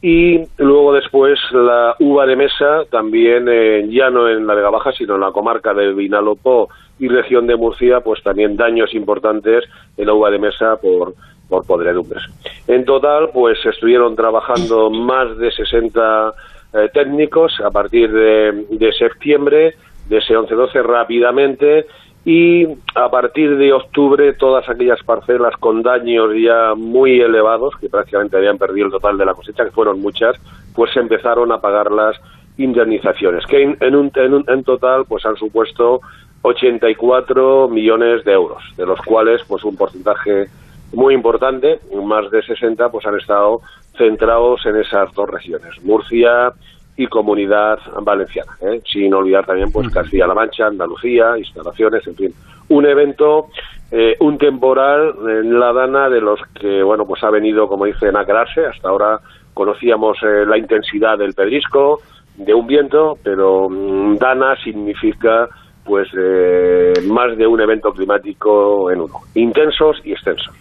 y luego después la uva de mesa, también eh, ya no en la Vega Baja, sino en la comarca de Vinalopó y región de Murcia, pues también daños importantes en la uva de mesa por, por podredumbres. En total, pues estuvieron trabajando más de 60 eh, técnicos a partir de, de septiembre, de ese 11-12 rápidamente, y a partir de octubre todas aquellas parcelas con daños ya muy elevados, que prácticamente habían perdido el total de la cosecha, que fueron muchas, pues empezaron a pagar las indemnizaciones, que en, un, en, en total pues han supuesto 84 millones de euros, de los cuales pues un porcentaje muy importante, más de 60, pues han estado centrados en esas dos regiones, Murcia y Comunidad Valenciana, ¿eh? sin olvidar también pues Castilla-La Mancha, Andalucía, instalaciones, en fin, un evento, eh, un temporal en la Dana de los que bueno pues ha venido como dicen a quedarse. Hasta ahora conocíamos eh, la intensidad del pedrisco, de un viento, pero mm, Dana significa pues más de un evento climático en uno, intensos y extensos.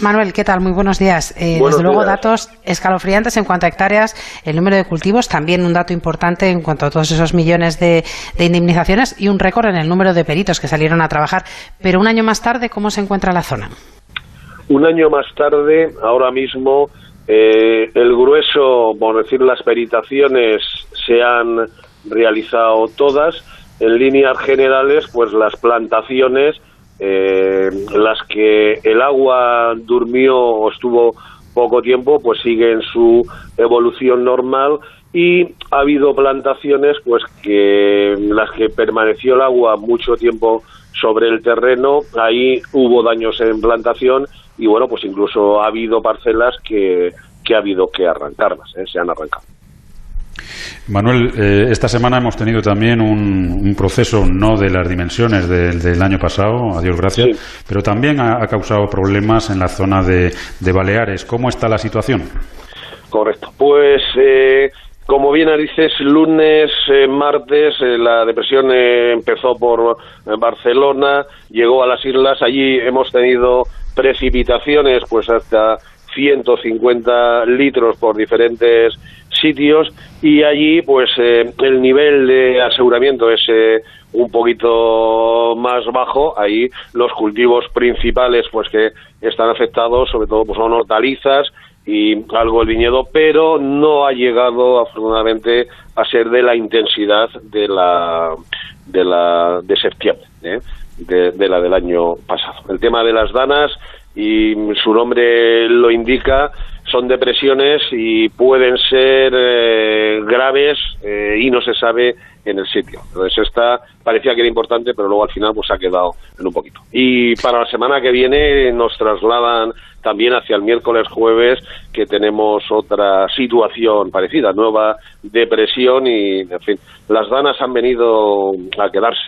Manuel, ¿qué tal? Muy buenos días. Eh, desde luego, datos escalofriantes en cuanto a hectáreas, el número de cultivos, también un dato importante en cuanto a todos esos millones de, indemnizaciones y un récord en el número de peritos que salieron a trabajar. Pero un año más tarde, ¿cómo se encuentra la zona? Un año más tarde, ahora mismo, eh, el grueso, por decir, las peritaciones se han realizado todas. En líneas generales, pues las plantaciones eh, las que el agua durmió o estuvo poco tiempo, pues siguen su evolución normal y ha habido plantaciones pues que las que permaneció el agua mucho tiempo sobre el terreno, ahí hubo daños en plantación y bueno, pues incluso ha habido parcelas que, que ha habido que arrancarlas, ¿eh? se han arrancado. Manuel, eh, esta semana hemos tenido también un, proceso no de las dimensiones del año pasado, adiós gracias, pero también ha, causado problemas en la zona de, Baleares. ¿Cómo está la situación? Correcto. Pues, eh, como bien dices, lunes, eh, martes, la depresión empezó por Barcelona, llegó a las islas, allí hemos tenido precipitaciones, pues hasta 150 litros por diferentes sitios y allí pues eh, el nivel de aseguramiento es eh, un poquito más bajo ahí los cultivos principales pues que están afectados sobre todo pues son hortalizas y algo el viñedo pero no ha llegado afortunadamente a ser de la intensidad de la de la de septiembre ¿eh? de la del año pasado el tema de las danas y su nombre lo indica, son depresiones y pueden ser eh, graves eh, y no se sabe en el sitio. Entonces esta parecía que era importante, pero luego al final pues ha quedado en un poquito. Y para la semana que viene nos trasladan también hacia el miércoles jueves que tenemos otra situación parecida, nueva depresión y en fin, las danas han venido a quedarse.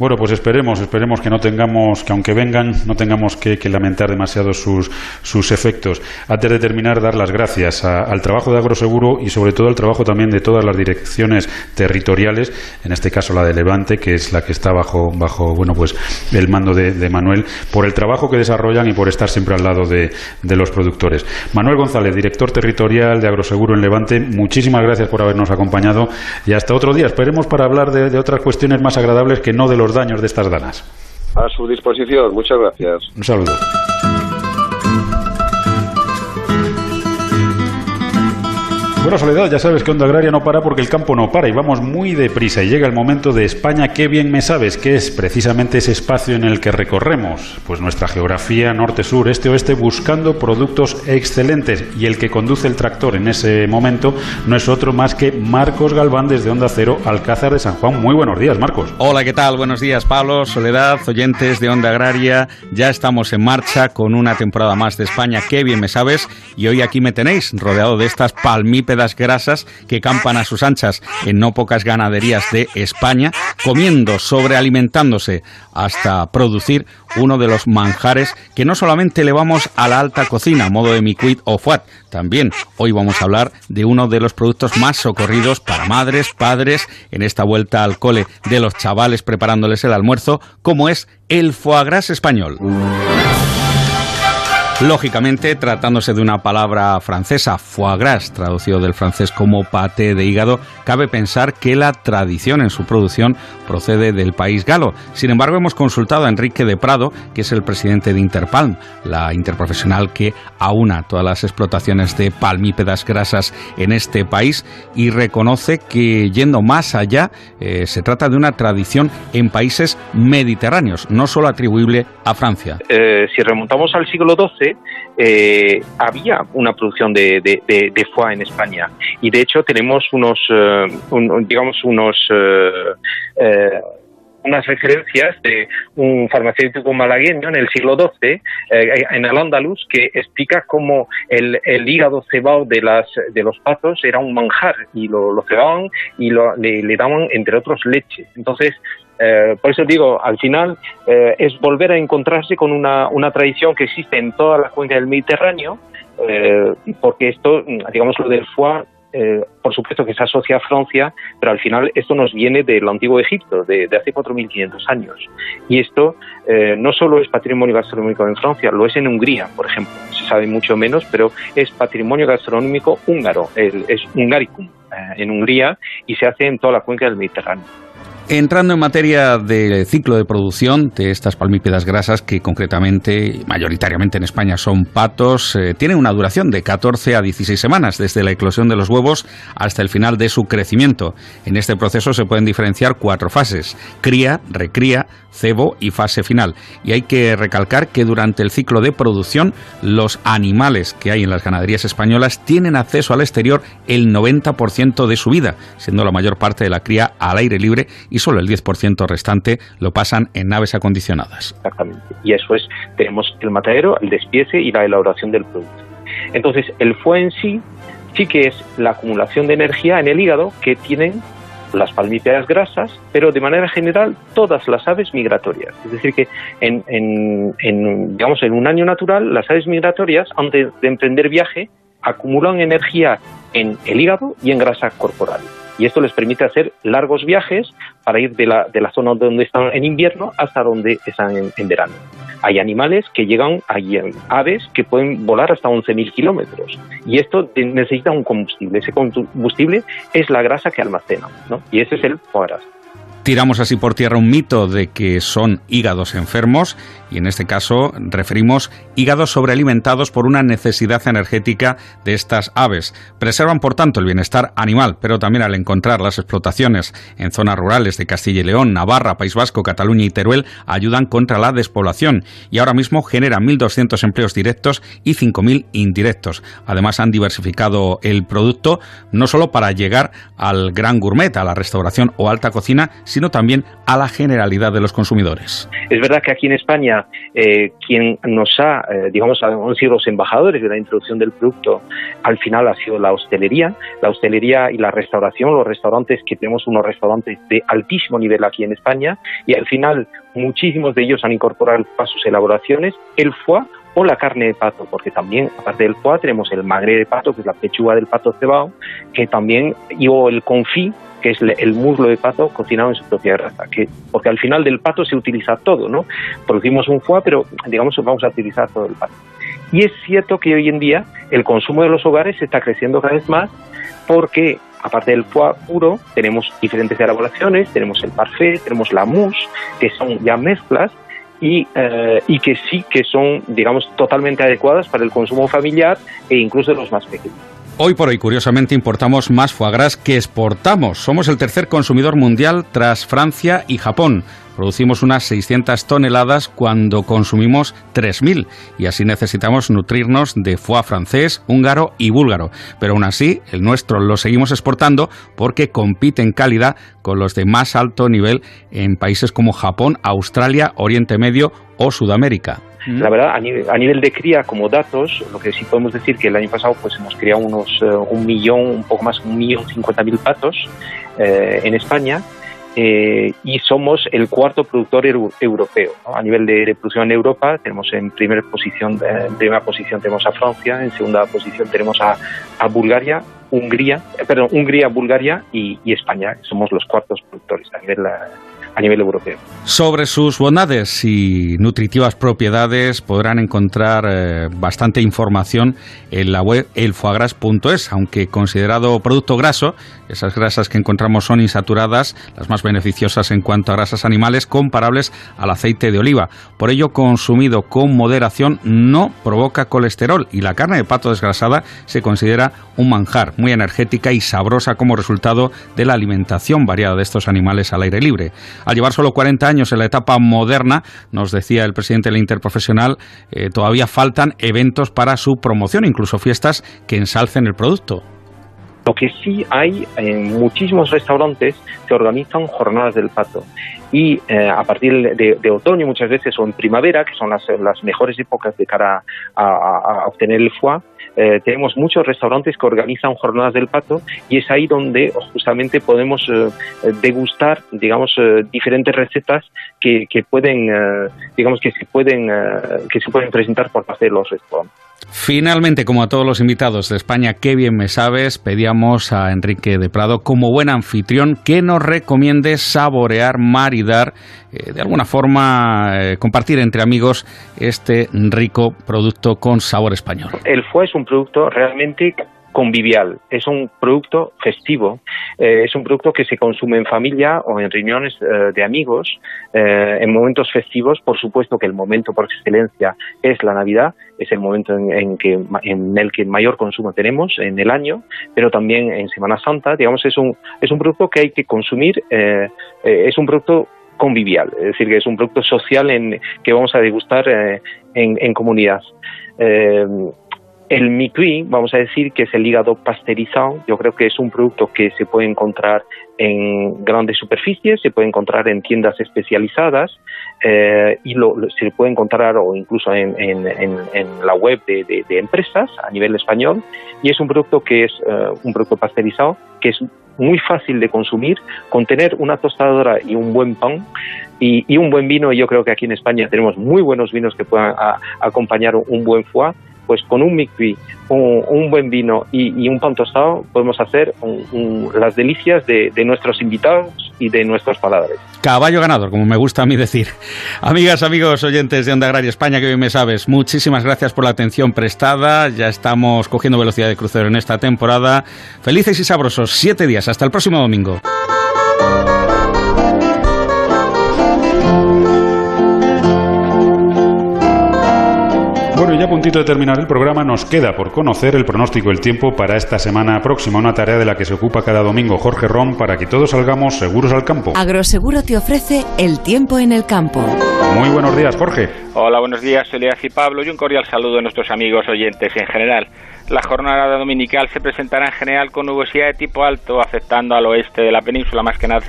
Bueno, pues esperemos, esperemos que no tengamos, que aunque vengan, no tengamos que, lamentar demasiado sus, sus efectos. Antes de terminar, dar las gracias al trabajo de Agroseguro y sobre todo al trabajo también de todas las direcciones territoriales, en este caso la de Levante, que es la que está bajo, bajo bueno, pues el mando de, Manuel, por el trabajo que desarrollan y por estar siempre al lado de, los productores. Manuel González, director territorial de Agroseguro en Levante, muchísimas gracias por habernos acompañado y hasta otro día. Esperemos para hablar de, de otras cuestiones más agradables que no de los daños de estas danas. A su disposición, muchas gracias. Un saludo. Bueno, Soledad, ya sabes que Onda Agraria no para porque el campo no para y vamos muy deprisa y llega el momento de España. Qué bien me sabes que es precisamente ese espacio en el que recorremos, pues nuestra geografía norte, sur, este, oeste, buscando productos excelentes y el que conduce el tractor en ese momento no es otro más que Marcos Galván desde Onda Cero, Alcázar de San Juan. Muy buenos días, Marcos. Hola, ¿qué tal? Buenos días, Pablo, Soledad, oyentes de Onda Agraria. Ya estamos en marcha con una temporada más de España. Qué bien me sabes y hoy aquí me tenéis rodeado de estas palmípedas grasas que campan a sus anchas en no pocas ganaderías de España, comiendo, sobrealimentándose, hasta producir uno de los manjares que no solamente elevamos a la alta cocina, modo de miquit o fuat, también hoy vamos a hablar de uno de los productos más socorridos para madres, padres, en esta vuelta al cole de los chavales preparándoles el almuerzo, como es el foie gras español. Lógicamente, tratándose de una palabra francesa, foie gras, traducido del francés como pate de hígado, cabe pensar que la tradición en su producción procede del país galo. Sin embargo, hemos consultado a Enrique de Prado, que es el presidente de Interpalm, la interprofesional que aúna todas las explotaciones de palmípedas grasas en este país, y reconoce que yendo más allá, eh, se trata de una tradición en países mediterráneos, no solo atribuible a Francia. Eh, si remontamos al siglo XII, eh, había una producción de, de, foie en España y de hecho tenemos unos, eh, digamos, unos eh, unas referencias de un farmacéutico malagueño en el siglo XII, en el Andaluz, que explica cómo el, hígado cebado de, las, de los patos era un manjar y lo, lo cebaban y lo, le, le daban, entre otros, leche. Entonces, eh, por eso digo, al final eh, es volver a encontrarse con una, una, tradición que existe en toda la cuenca del Mediterráneo, eh, porque esto, digamos, lo del foie, por supuesto que se asocia a Francia, pero al final esto nos viene del antiguo Egipto, de, de hace 4.500 años. Y esto no solo es patrimonio gastronómico en Francia, lo es en Hungría, por ejemplo. Se sabe mucho menos, pero es patrimonio gastronómico húngaro, es hungaricum en Hungría y se hace en toda la cuenca del Mediterráneo. Entrando en materia del ciclo de producción de estas palmípedas grasas, que concretamente, mayoritariamente en España son patos, eh, tienen una duración de 14 a 16 semanas, desde la eclosión de los huevos hasta el final de su crecimiento. En este proceso se pueden diferenciar cuatro fases, cría, recría, cebo y fase final. Y hay que recalcar que durante el ciclo de producción, los animales que hay en las ganaderías españolas tienen acceso al exterior el 90% de su vida, siendo la mayor parte de la cría al aire libre y solo el 10% restante lo pasan en naves acondicionadas. Exactamente. Y eso es, tenemos el matadero, el despiece y la elaboración del producto. Entonces, el fue en sí sí que es la acumulación de energía en el hígado que tienen las palmípedas grasas, pero de manera general todas las aves migratorias. Es decir, que en, en, digamos, en un año natural, las aves migratorias, antes de emprender viaje, acumulan energía en el hígado y en grasa corporal y esto les permite hacer largos viajes para ir de la, de la zona donde están en invierno hasta donde están en, verano. Hay animales que llegan, hay aves que pueden volar hasta 11.000 kilómetros y esto necesita un combustible. Ese combustible es la grasa que almacenan ¿no? y ese es el foie Tiramos así por tierra un mito de que son hígados enfermos y en este caso referimos hígados sobrealimentados por una necesidad energética de estas aves. Preservan por tanto el bienestar animal, pero también al encontrar las explotaciones en zonas rurales de Castilla y León, Navarra, País Vasco, Cataluña y Teruel ayudan contra la despoblación y ahora mismo generan 1.200 empleos directos y 5.000 indirectos. Además han diversificado el producto no solo para llegar al gran gourmet, a la restauración o alta cocina, sino también a la generalidad de los consumidores. Es verdad que aquí en España eh, quien nos ha, eh, digamos, han sido los embajadores de la introducción del producto, al final ha sido la hostelería, la hostelería y la restauración, los restaurantes que tenemos unos restaurantes de altísimo nivel aquí en España y al final muchísimos de ellos han incorporado a sus elaboraciones el foie o la carne de pato, porque también, aparte del foie, tenemos el magre de pato, que es la pechuga del pato cebado, que también, y o el confit, que es el muslo de pato cocinado en su propia grasa, que, porque al final del pato se utiliza todo, ¿no? Producimos un foie, pero digamos vamos a utilizar todo el pato. Y es cierto que hoy en día el consumo de los hogares está creciendo cada vez más porque aparte del foie puro, tenemos diferentes elaboraciones, tenemos el parfait, tenemos la mousse, que son ya mezclas y, eh, y que sí que son, digamos, totalmente adecuadas para el consumo familiar e incluso de los más pequeños. Hoy por hoy, curiosamente, importamos más foie gras que exportamos. Somos el tercer consumidor mundial tras Francia y Japón. Producimos unas 600 toneladas cuando consumimos 3.000 y así necesitamos nutrirnos de foie francés, húngaro y búlgaro. Pero aún así, el nuestro lo seguimos exportando porque compite en calidad con los de más alto nivel en países como Japón, Australia, Oriente Medio o Sudamérica. La verdad, a nivel, de cría, como datos, lo que sí podemos decir que el año pasado pues hemos criado unos eh, un millón, un poco más, un millón cincuenta mil patos eh, en España eh, y somos el cuarto productor europeo. A nivel de, producción en Europa tenemos en primera posición, en primera posición tenemos a Francia, en segunda posición tenemos a, a Bulgaria, Hungría, perdón, Hungría, Bulgaria y, y, España. Somos los cuartos productores a nivel a nivel europeo. Sobre sus bondades y nutritivas propiedades podrán encontrar eh, bastante información en la web elfoagras.es, aunque considerado producto graso, esas grasas que encontramos son insaturadas, las más beneficiosas en cuanto a grasas animales comparables al aceite de oliva. Por ello, consumido con moderación no provoca colesterol y la carne de pato desgrasada se considera un manjar, muy energética y sabrosa como resultado de la alimentación variada de estos animales al aire libre. Al llevar solo 40 años en la etapa moderna, nos decía el presidente de la Interprofesional, eh, todavía faltan eventos para su promoción, incluso fiestas que ensalcen el producto. Lo que sí hay en muchísimos restaurantes se organizan jornadas del pato. Y eh, a partir de, otoño muchas veces o en primavera, que son las, mejores épocas de cara a, obtener el foie, eh, tenemos muchos restaurantes que organizan jornadas del pato y es ahí donde justamente podemos eh, degustar, digamos, diferentes recetas que, que pueden, digamos, que se pueden, que se pueden presentar por parte de los restaurantes. Finalmente, como a todos los invitados de España, qué bien me sabes, pedíamos a Enrique de Prado, como buen anfitrión, que nos recomiende saborear, maridar, eh, de alguna forma eh, compartir entre amigos este rico producto con sabor español. El foie es un producto realmente convivial, es un producto festivo, eh, es un producto que se consume en familia o en reuniones eh, de amigos, eh, en momentos festivos, por supuesto que el momento por excelencia es la Navidad, es el momento en, que, en el que mayor consumo tenemos en el año, pero también en Semana Santa, digamos, es un, es un producto que hay que consumir, es un producto convivial, es decir, que es un producto social en, que vamos a degustar en, en comunidad. El micui, vamos a decir que es el hígado pasteurizado, yo creo que es un producto que se puede encontrar en grandes superficies, se puede encontrar en tiendas especializadas eh, y lo, se puede encontrar o incluso en, la web de, empresas a nivel español y es un producto que es eh, un producto pasteurizado que es muy fácil de consumir, con tener una tostadora y un buen pan y, un buen vino. Yo creo que aquí en España tenemos muy buenos vinos que puedan acompañar un buen foie pues con un micvi, un, buen vino y, un pan tostado podemos hacer las delicias de, nuestros invitados y de nuestros paladares. Caballo ganador, como me gusta a mí decir. Amigas, amigos, oyentes de Onda Agraria España, que hoy me sabes, muchísimas gracias por la atención prestada. Ya estamos cogiendo velocidad de crucero en esta temporada. Felices y sabrosos, siete días. Hasta el próximo domingo. Ya a puntito de terminar el programa, nos queda por conocer el pronóstico del tiempo para esta semana próxima, una tarea de la que se ocupa cada domingo Jorge Ron para que todos salgamos seguros al campo. Agroseguro te ofrece el tiempo en el campo. Muy buenos días, Jorge. Hola, buenos días, Elias y Pablo, y un cordial saludo a nuestros amigos oyentes en general. La jornada dominical se presentará en general con nubosidad de tipo alto, afectando al oeste de la península más que nada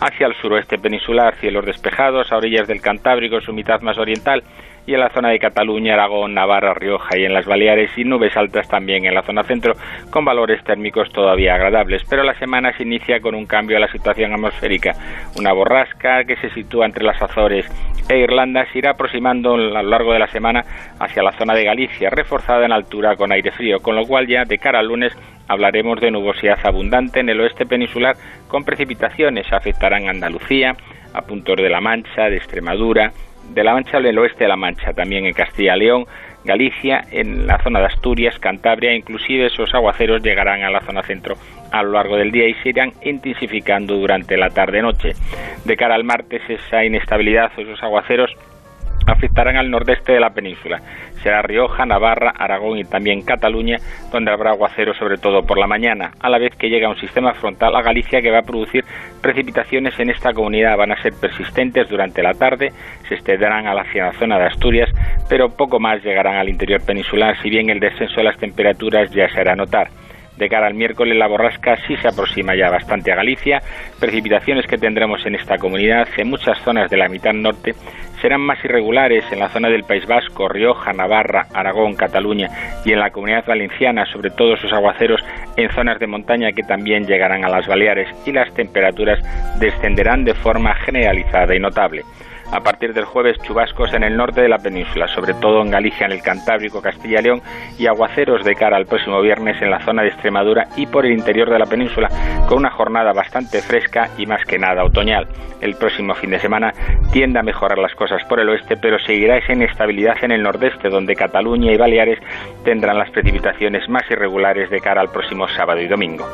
hacia el suroeste peninsular, cielos despejados a orillas del Cantábrico, su mitad más oriental y en la zona de Cataluña, Aragón, Navarra, Rioja y en las Baleares y nubes altas también en la zona centro con valores térmicos todavía agradables. Pero la semana se inicia con un cambio a la situación atmosférica. Una borrasca que se sitúa entre las Azores e Irlanda se irá aproximando a lo largo de la semana hacia la zona de Galicia, reforzada en altura con aire frío, con lo cual ya de cara al lunes hablaremos de nubosidad abundante en el oeste peninsular con precipitaciones. Afectarán Andalucía, a puntos de la Mancha, de Extremadura, de la Mancha al oeste de la Mancha, también en Castilla y León, Galicia, en la zona de Asturias, Cantabria, inclusive esos aguaceros llegarán a la zona centro a lo largo del día y se irán intensificando durante la tarde-noche. De cara al martes, esa inestabilidad esos aguaceros afectarán al nordeste de la península. Será Rioja, Navarra, Aragón y también Cataluña, donde habrá aguacero sobre todo por la mañana, a la vez que llega un sistema frontal a Galicia que va a producir precipitaciones en esta comunidad. Van a ser persistentes durante la tarde, se extenderán hacia la zona de Asturias, pero poco más llegarán al interior peninsular, si bien el descenso de las temperaturas ya se hará notar. De cara al miércoles la borrasca sí se aproxima ya bastante a Galicia. Precipitaciones que tendremos en esta comunidad en muchas zonas de la mitad norte serán más irregulares en la zona del País Vasco, Rioja, Navarra, Aragón, Cataluña y en la comunidad valenciana, sobre todo sus aguaceros en zonas de montaña que también llegarán a las Baleares y las temperaturas descenderán de forma generalizada y notable. A partir del jueves, chubascos en el norte de la península, sobre todo en Galicia, en el Cantábrico, Castilla y León, y aguaceros de cara al próximo viernes en la zona de Extremadura y por el interior de la península, con una jornada bastante fresca y más que nada otoñal. El próximo fin de semana tiende a mejorar las cosas por el oeste, pero seguirá esa inestabilidad en el nordeste, donde Cataluña y Baleares tendrán las precipitaciones más irregulares de cara al próximo sábado y domingo.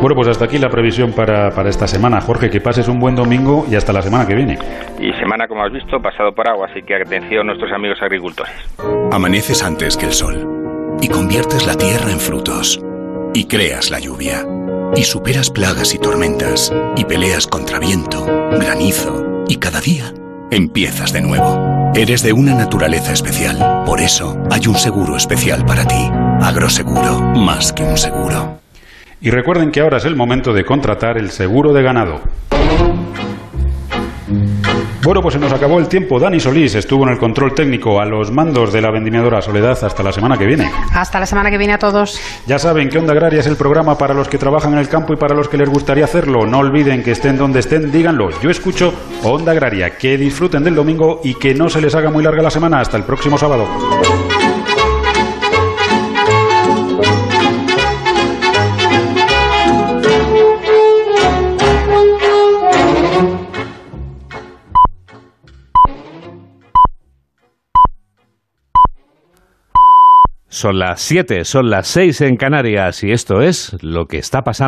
Bueno, pues hasta aquí la previsión para, para, esta semana. Jorge, que pases un buen domingo y hasta la semana que viene. Y semana, como has visto, pasado por agua, así que atención a nuestros amigos agricultores. Amaneces antes que el sol y conviertes la tierra en frutos y creas la lluvia y superas plagas y tormentas y peleas contra viento, granizo y cada día empiezas de nuevo. Eres de una naturaleza especial, por eso hay un seguro especial para ti. Agroseguro, más que un seguro. Y recuerden que ahora es el momento de contratar el seguro de ganado. Bueno, pues se nos acabó el tiempo. Dani Solís estuvo en el control técnico a los mandos de la vendimiadora Soledad hasta la semana que viene. Hasta la semana que viene a todos. Ya saben que Onda Agraria es el programa para los que trabajan en el campo y para los que les gustaría hacerlo. No olviden que estén donde estén, díganlo. Yo escucho Onda Agraria. Que disfruten del domingo y que no se les haga muy larga la semana. Hasta el próximo sábado. Son las 7, son las 6 en Canarias y esto es lo que está pasando.